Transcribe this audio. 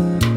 Bye.